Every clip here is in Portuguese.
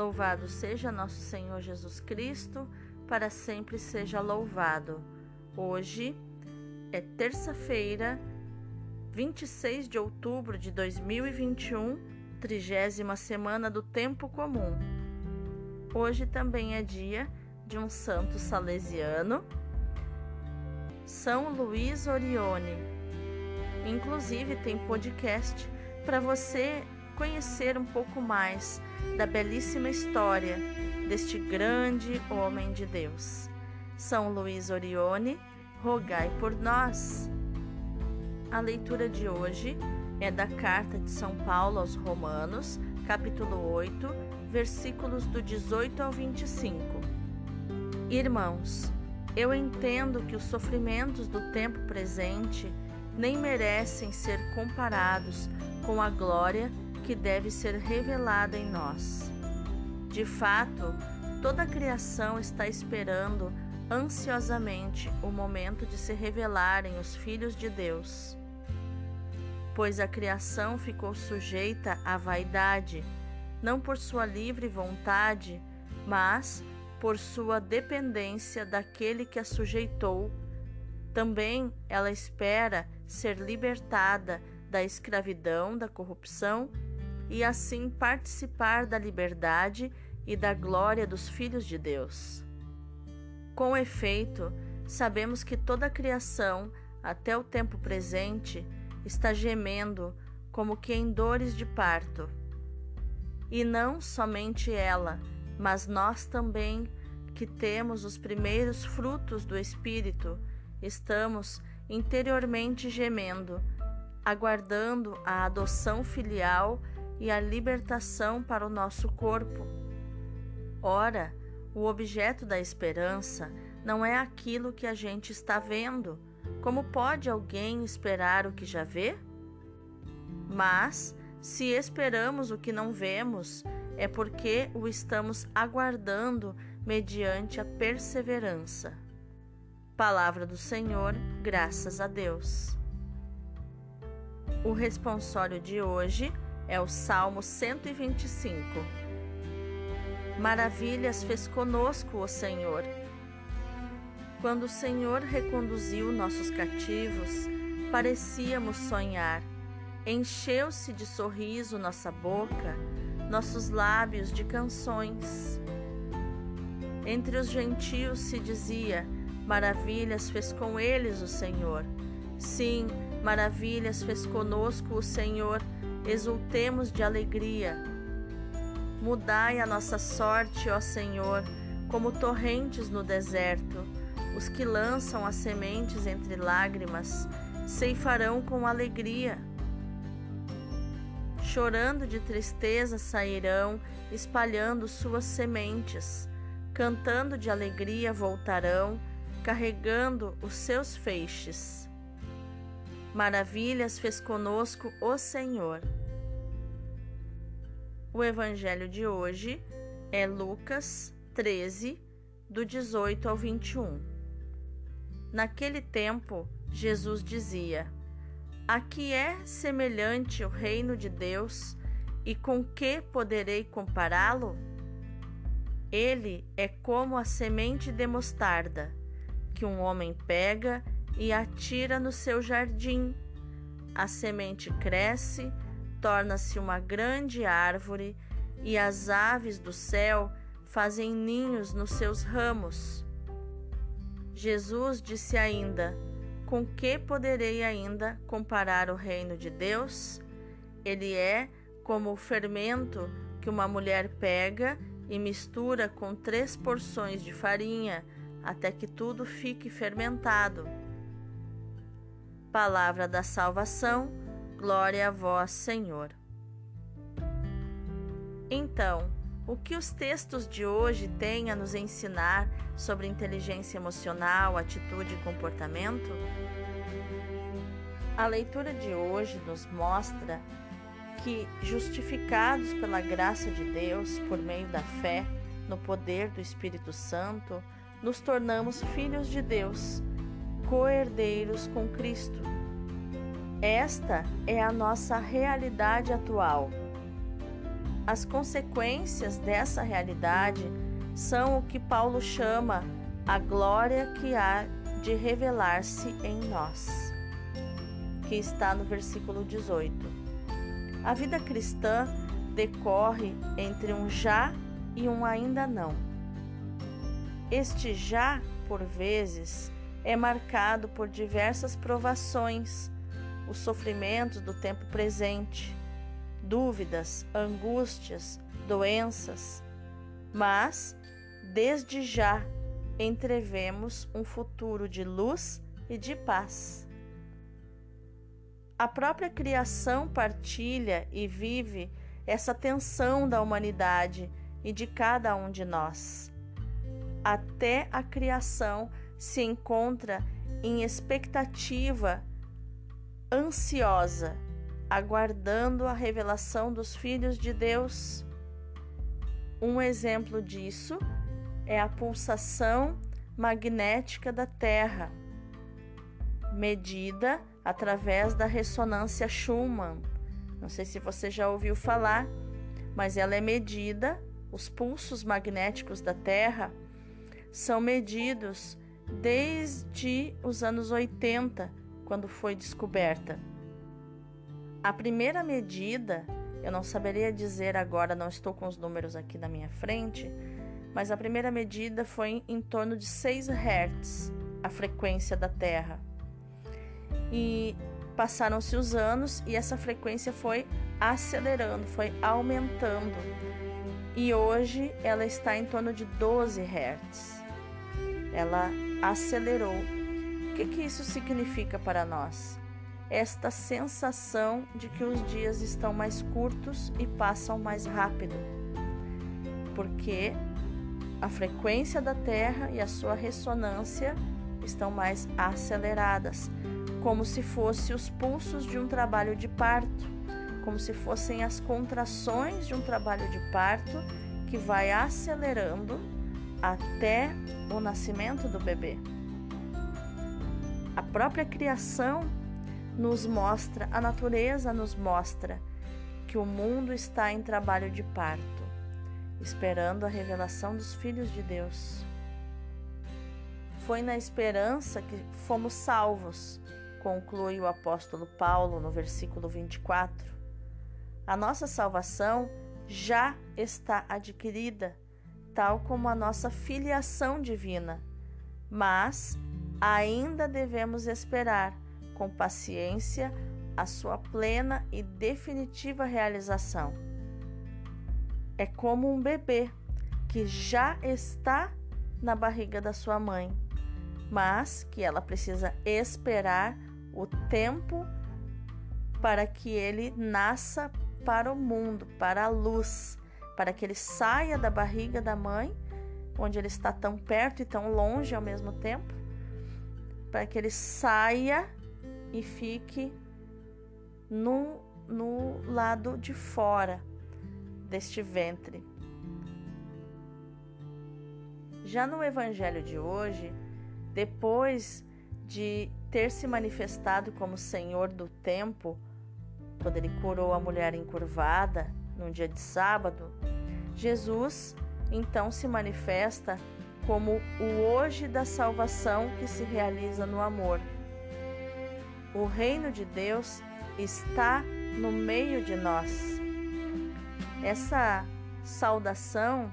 Louvado seja nosso Senhor Jesus Cristo, para sempre seja louvado. Hoje é terça-feira, 26 de outubro de 2021, trigésima semana do Tempo Comum. Hoje também é dia de um santo salesiano, São Luís Orione. Inclusive tem podcast para você conhecer um pouco mais da belíssima história deste grande homem de Deus. São Luís Orione, rogai por nós. A leitura de hoje é da carta de São Paulo aos Romanos, capítulo 8, versículos do 18 ao 25. Irmãos, eu entendo que os sofrimentos do tempo presente nem merecem ser comparados com a glória que deve ser revelada em nós. De fato, toda a criação está esperando ansiosamente o momento de se revelarem os filhos de Deus. Pois a criação ficou sujeita à vaidade, não por sua livre vontade, mas por sua dependência daquele que a sujeitou. Também ela espera ser libertada da escravidão, da corrupção e assim participar da liberdade e da glória dos filhos de Deus. Com efeito, sabemos que toda a criação, até o tempo presente, está gemendo como que em dores de parto. E não somente ela, mas nós também, que temos os primeiros frutos do Espírito, estamos interiormente gemendo, aguardando a adoção filial e a libertação para o nosso corpo. Ora, o objeto da esperança não é aquilo que a gente está vendo. Como pode alguém esperar o que já vê? Mas, se esperamos o que não vemos, é porque o estamos aguardando mediante a perseverança. Palavra do Senhor, graças a Deus. O responsório de hoje é o Salmo 125. Maravilhas fez conosco o Senhor. Quando o Senhor reconduziu nossos cativos, parecíamos sonhar. Encheu-se de sorriso nossa boca, nossos lábios de canções. Entre os gentios se dizia: Maravilhas fez com eles o Senhor. Sim, maravilhas fez conosco o Senhor exultemos de alegria. Mudai a nossa sorte, ó Senhor, como torrentes no deserto. Os que lançam as sementes entre lágrimas ceifarão com alegria. Chorando de tristeza sairão, espalhando suas sementes. Cantando de alegria voltarão, carregando os seus feixes. Maravilhas fez conosco o Senhor. O evangelho de hoje é Lucas 13, do 18 ao 21. Naquele tempo, Jesus dizia: A que é semelhante o reino de Deus e com que poderei compará-lo? Ele é como a semente de mostarda, que um homem pega e atira no seu jardim. A semente cresce, torna-se uma grande árvore e as aves do céu fazem ninhos nos seus ramos. Jesus disse ainda: Com que poderei ainda comparar o reino de Deus? Ele é como o fermento que uma mulher pega e mistura com três porções de farinha até que tudo fique fermentado. Palavra da salvação, glória a vós, Senhor. Então, o que os textos de hoje têm a nos ensinar sobre inteligência emocional, atitude e comportamento? A leitura de hoje nos mostra que, justificados pela graça de Deus por meio da fé no poder do Espírito Santo, nos tornamos filhos de Deus coerdeiros com Cristo. Esta é a nossa realidade atual. as consequências dessa realidade são o que Paulo chama a glória que há de revelar-se em nós, que está no versículo 18. A vida cristã decorre entre um já e um ainda não. Este já, por vezes, é marcado por diversas provações, os sofrimentos do tempo presente, dúvidas, angústias, doenças, mas desde já entrevemos um futuro de luz e de paz. A própria criação partilha e vive essa tensão da humanidade e de cada um de nós. Até a criação se encontra em expectativa ansiosa, aguardando a revelação dos filhos de Deus. Um exemplo disso é a pulsação magnética da Terra, medida através da ressonância Schumann. Não sei se você já ouviu falar, mas ela é medida, os pulsos magnéticos da Terra são medidos desde os anos 80, quando foi descoberta. A primeira medida, eu não saberia dizer agora, não estou com os números aqui na minha frente, mas a primeira medida foi em torno de 6 Hz, a frequência da Terra. E passaram-se os anos e essa frequência foi acelerando, foi aumentando. E hoje ela está em torno de 12 Hz. Ela acelerou. O que, que isso significa para nós? Esta sensação de que os dias estão mais curtos e passam mais rápido, porque a frequência da Terra e a sua ressonância estão mais aceleradas, como se fossem os pulsos de um trabalho de parto, como se fossem as contrações de um trabalho de parto que vai acelerando até o nascimento do bebê. A própria criação nos mostra, a natureza nos mostra que o mundo está em trabalho de parto, esperando a revelação dos filhos de Deus. Foi na esperança que fomos salvos, conclui o apóstolo Paulo no versículo 24. A nossa salvação já está adquirida tal como a nossa filiação divina, mas ainda devemos esperar com paciência a sua plena e definitiva realização. É como um bebê que já está na barriga da sua mãe, mas que ela precisa esperar o tempo para que ele nasça para o mundo, para a luz, para que ele saia da barriga da mãe, onde ele está tão perto e tão longe ao mesmo tempo, para que ele saia e fique no, no lado de fora deste ventre. Já no evangelho de hoje, depois de ter se manifestado como Senhor do tempo, quando ele curou a mulher encurvada num dia de sábado, Jesus então se manifesta como o hoje da salvação que se realiza no amor. O reino de Deus está no meio de nós. Essa saudação,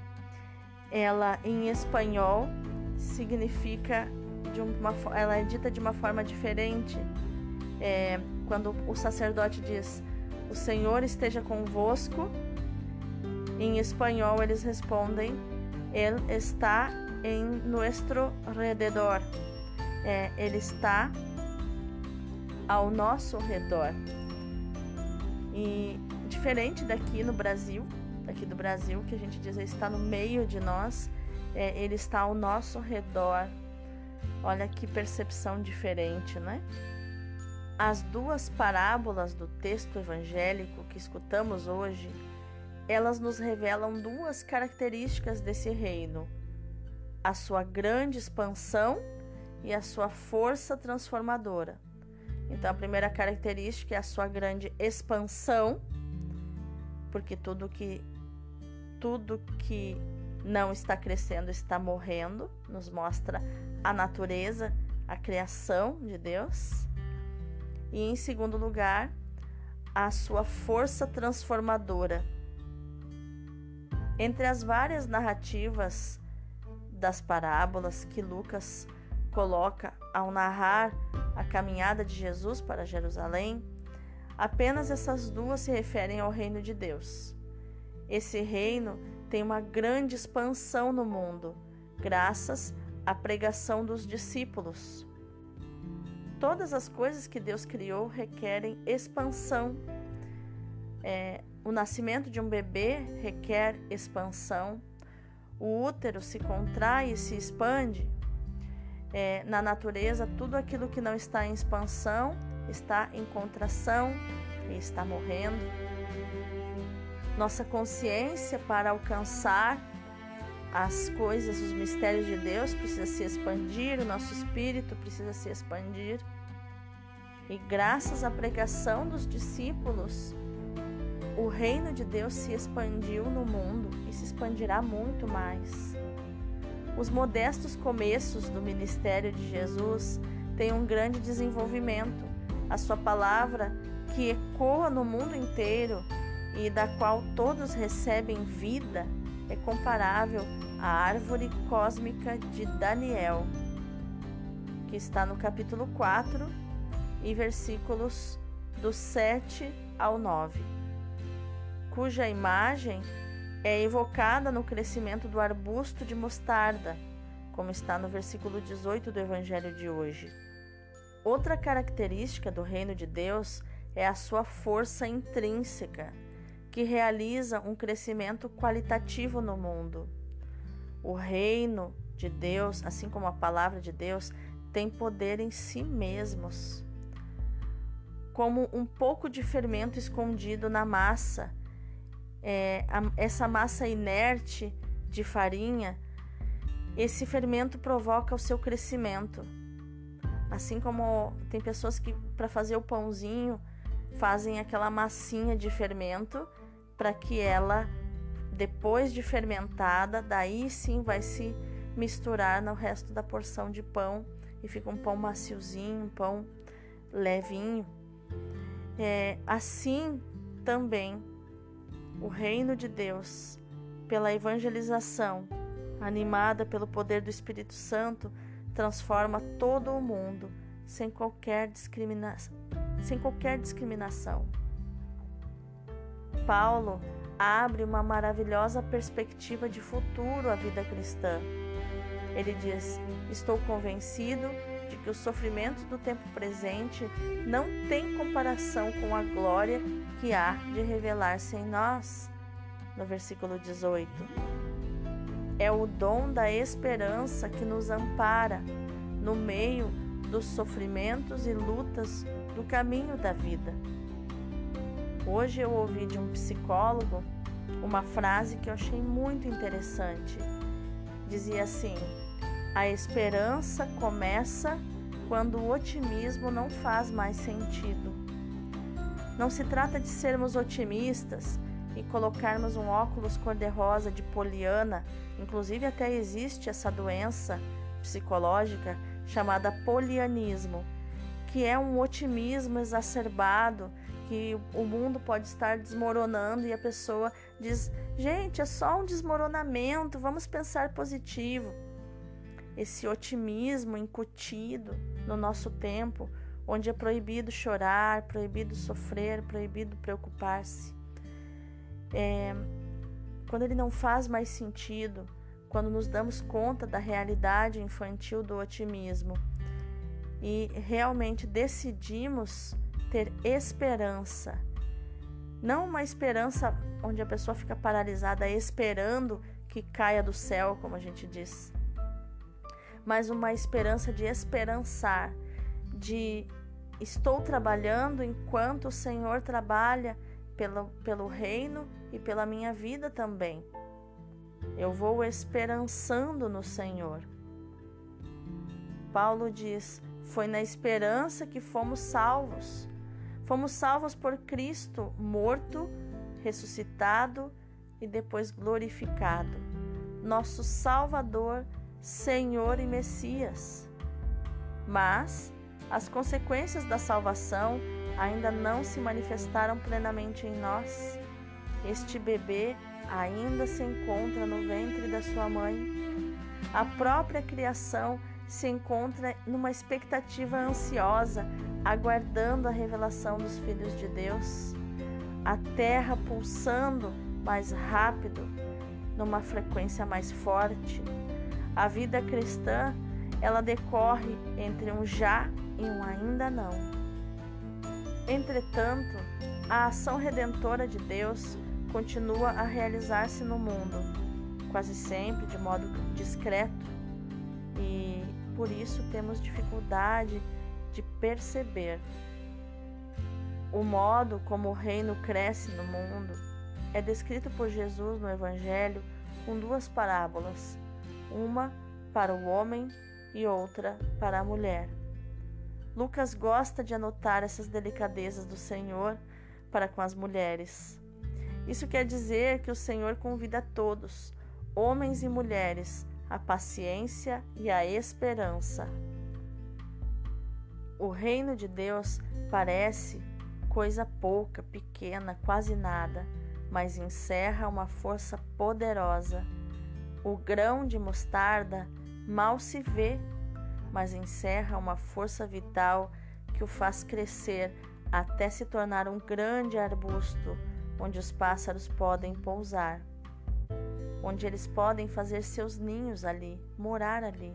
ela em espanhol significa de uma, ela é dita de uma forma diferente. É, quando o sacerdote diz: "O Senhor esteja convosco", em espanhol eles respondem: Ele está em nuestro redor. É, ele está ao nosso redor. E diferente daqui no Brasil, daqui do Brasil, que a gente diz está no meio de nós, é, ele está ao nosso redor. Olha que percepção diferente, né? As duas parábolas do texto evangélico que escutamos hoje elas nos revelam duas características desse reino: a sua grande expansão e a sua força transformadora. Então, a primeira característica é a sua grande expansão, porque tudo que tudo que não está crescendo está morrendo, nos mostra a natureza, a criação de Deus. E em segundo lugar, a sua força transformadora. Entre as várias narrativas das parábolas que Lucas coloca ao narrar a caminhada de Jesus para Jerusalém, apenas essas duas se referem ao reino de Deus. Esse reino tem uma grande expansão no mundo, graças à pregação dos discípulos. Todas as coisas que Deus criou requerem expansão. É, o nascimento de um bebê requer expansão. O útero se contrai e se expande. É, na natureza, tudo aquilo que não está em expansão está em contração e está morrendo. Nossa consciência para alcançar as coisas, os mistérios de Deus precisa se expandir, o nosso espírito precisa se expandir. E graças à pregação dos discípulos, o reino de Deus se expandiu no mundo e se expandirá muito mais. Os modestos começos do ministério de Jesus têm um grande desenvolvimento. A sua palavra, que ecoa no mundo inteiro e da qual todos recebem vida, é comparável à árvore cósmica de Daniel, que está no capítulo 4 e versículos do 7 ao 9, cuja imagem é evocada no crescimento do arbusto de mostarda, como está no versículo 18 do Evangelho de hoje. Outra característica do reino de Deus é a sua força intrínseca que realiza um crescimento qualitativo no mundo. O reino de Deus, assim como a palavra de Deus, tem poder em si mesmos. Como um pouco de fermento escondido na massa, é, a, essa massa inerte de farinha, esse fermento provoca o seu crescimento. Assim como tem pessoas que, para fazer o pãozinho, fazem aquela massinha de fermento para que ela, depois de fermentada, daí sim vai se misturar no resto da porção de pão e fica um pão maciozinho, um pão levinho. É, assim também o reino de Deus, pela evangelização, animada pelo poder do Espírito Santo, transforma todo o mundo sem qualquer. Sem qualquer discriminação. Paulo abre uma maravilhosa perspectiva de futuro à vida cristã. Ele diz: Estou convencido de que os sofrimentos do tempo presente não têm comparação com a glória que há de revelar-se em nós. No versículo 18. É o dom da esperança que nos ampara no meio dos sofrimentos e lutas do caminho da vida. Hoje eu ouvi de um psicólogo uma frase que eu achei muito interessante. Dizia assim: a esperança começa quando o otimismo não faz mais sentido. Não se trata de sermos otimistas e colocarmos um óculos cor-de-rosa de poliana, inclusive até existe essa doença psicológica chamada polianismo, que é um otimismo exacerbado que o mundo pode estar desmoronando e a pessoa diz: gente, é só um desmoronamento, vamos pensar positivo. Esse otimismo incutido no nosso tempo, onde é proibido chorar, proibido sofrer, proibido preocupar-se. É, quando ele não faz mais sentido, quando nos damos conta da realidade infantil do otimismo e realmente decidimos ter esperança. Não uma esperança onde a pessoa fica paralisada esperando que caia do céu, como a gente diz, mas uma esperança de esperançar, de estou trabalhando enquanto o Senhor trabalha pelo, pelo reino e pela minha vida também. Eu vou esperançando no Senhor. Paulo diz: Foi na esperança que fomos salvos. Fomos salvos por Cristo, morto, ressuscitado, e depois glorificado, nosso Salvador, Senhor e Messias. Mas as consequências da salvação ainda não se manifestaram plenamente em nós. Este bebê ainda se encontra no ventre da sua mãe. A própria criação se encontra numa expectativa ansiosa, aguardando a revelação dos filhos de Deus. A terra pulsando mais rápido, numa frequência mais forte. A vida cristã, ela decorre entre um já e um ainda não. Entretanto, a ação redentora de Deus continua a realizar-se no mundo, quase sempre de modo discreto, e por isso temos dificuldade de perceber o modo como o reino cresce no mundo. É descrito por Jesus no Evangelho com duas parábolas, uma para o homem e outra para a mulher. Lucas gosta de anotar essas delicadezas do Senhor para com as mulheres. Isso quer dizer que o Senhor convida todos, homens e mulheres, à paciência e à esperança. O reino de Deus parece coisa pouca, pequena, quase nada, mas encerra uma força poderosa. O grão de mostarda mal se vê, mas encerra uma força vital que o faz crescer até se tornar um grande arbusto onde os pássaros podem pousar, onde eles podem fazer seus ninhos ali, morar ali.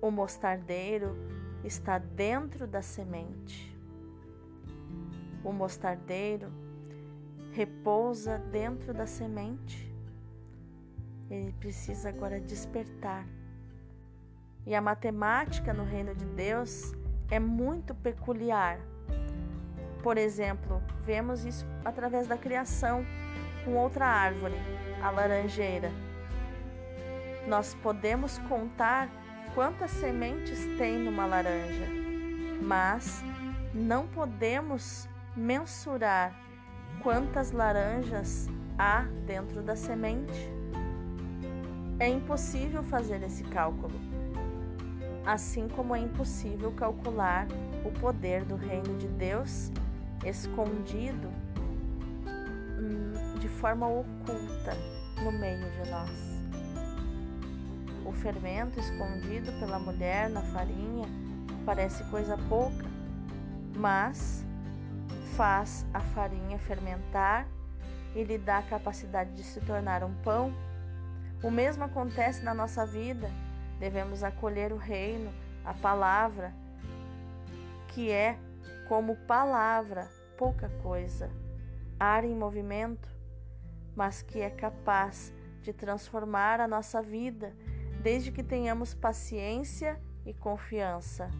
O mostardeiro está dentro da semente. O mostardeiro repousa dentro da semente. Ele precisa agora despertar. E a matemática no reino de Deus é muito peculiar por exemplo, vemos isso através da criação com outra árvore, a laranjeira. Nós podemos contar quantas sementes tem numa laranja, mas não podemos mensurar quantas laranjas há dentro da semente. É impossível fazer esse cálculo, assim como é impossível calcular o poder do reino de Deus escondido hum, de forma oculta no meio de nós. O fermento escondido pela mulher na farinha parece coisa pouca, mas faz a farinha fermentar e lhe dá a capacidade de se tornar um pão. O mesmo acontece na nossa vida. Devemos acolher o reino, a palavra, que é como palavra, pouca coisa, ar em movimento, mas que é capaz de transformar a nossa vida desde que tenhamos paciência e confiança.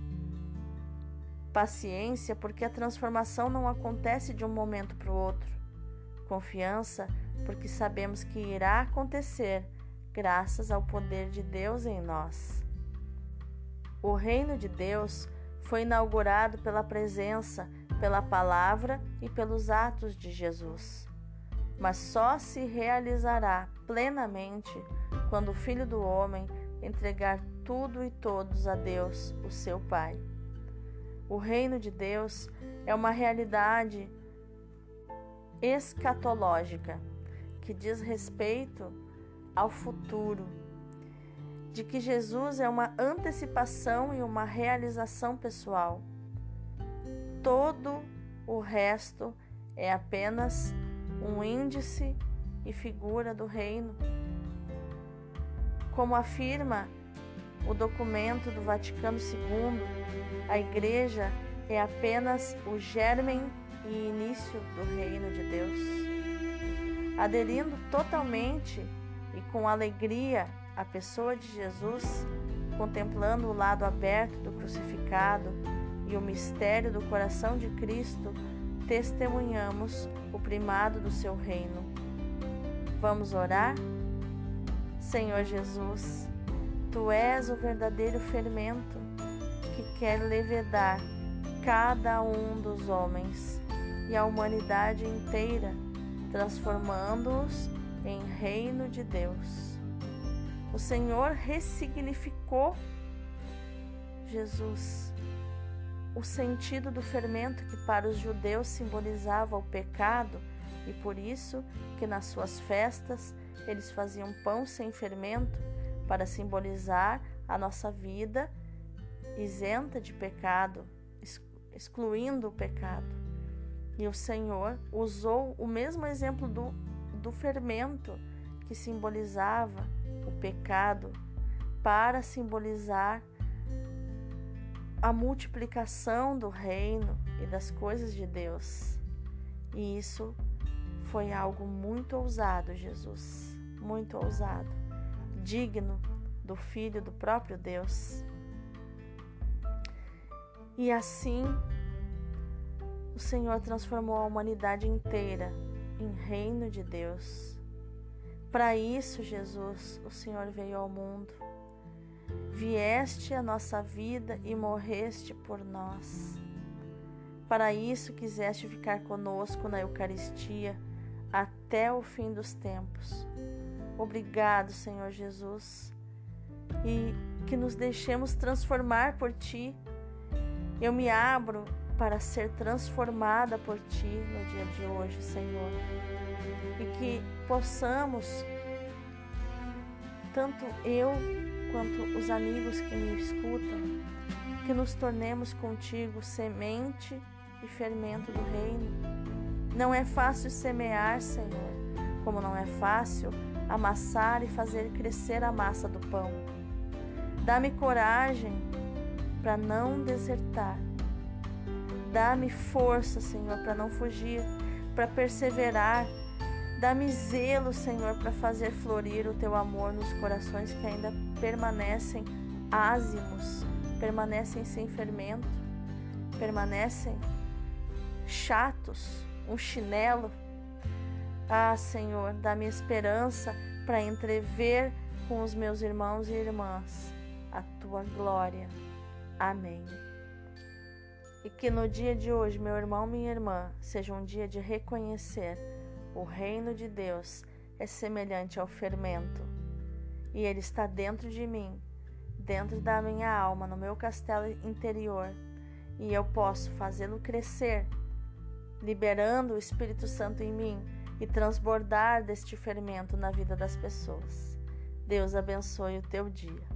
Paciência, porque a transformação não acontece de um momento para o outro. Confiança, porque sabemos que irá acontecer graças ao poder de Deus em nós. O reino de Deus foi inaugurado pela presença, pela palavra e pelos atos de Jesus. Mas só se realizará plenamente quando o Filho do Homem entregar tudo e todos a Deus, o seu Pai. O reino de Deus é uma realidade escatológica que diz respeito ao futuro de que Jesus é uma antecipação e uma realização pessoal. Todo o resto é apenas um índice e figura do reino. Como afirma o documento do Vaticano II, a Igreja é apenas o germen e início do reino de Deus. Aderindo totalmente e com alegria a pessoa de Jesus, contemplando o lado aberto do crucificado e o mistério do coração de Cristo, testemunhamos primado do seu reino. Vamos orar? Senhor Jesus, tu és o verdadeiro fermento que quer levedar cada um dos homens e a humanidade inteira transformando-os em reino de Deus. O Senhor ressignificou Jesus o sentido do fermento que para os judeus simbolizava o pecado e por isso que nas suas festas eles faziam pão sem fermento para simbolizar a nossa vida isenta de pecado, excluindo o pecado. E o Senhor usou o mesmo exemplo do, do fermento que simbolizava o pecado para simbolizar a multiplicação do reino e das coisas de Deus. E isso foi algo muito ousado, Jesus, muito ousado, digno do Filho do próprio Deus. E assim, o Senhor transformou a humanidade inteira em reino de Deus. Para isso, Jesus, o Senhor veio ao mundo Vieste a nossa vida e morreste por nós. Para isso quiseste ficar conosco na Eucaristia até o fim dos tempos. Obrigado, Senhor Jesus, e que nos deixemos transformar por Ti. Eu me abro para ser transformada por Ti no dia de hoje, Senhor, e que possamos, tanto eu quanto os amigos que me escutam, que nos tornemos contigo semente e fermento do reino. Não é fácil semear, Senhor, como não é fácil amassar e fazer crescer a massa do pão. Dá-me coragem para não desertar. Dá-me força, Senhor, para não fugir, para perseverar Dá-me zelo, Senhor, para fazer florir o teu amor nos corações que ainda permanecem ázimos, permanecem sem fermento, permanecem chatos, um chinelo. Ah, Senhor, dá-me esperança para entrever com os meus irmãos e irmãs a tua glória. Amém. E que no dia de hoje, meu irmão, minha irmã, seja um dia de reconhecer o reino de Deus é semelhante ao fermento e ele está dentro de mim, dentro da minha alma, no meu castelo interior, e eu posso fazê-lo crescer, liberando o Espírito Santo em mim e transbordar deste fermento na vida das pessoas. Deus abençoe o teu dia.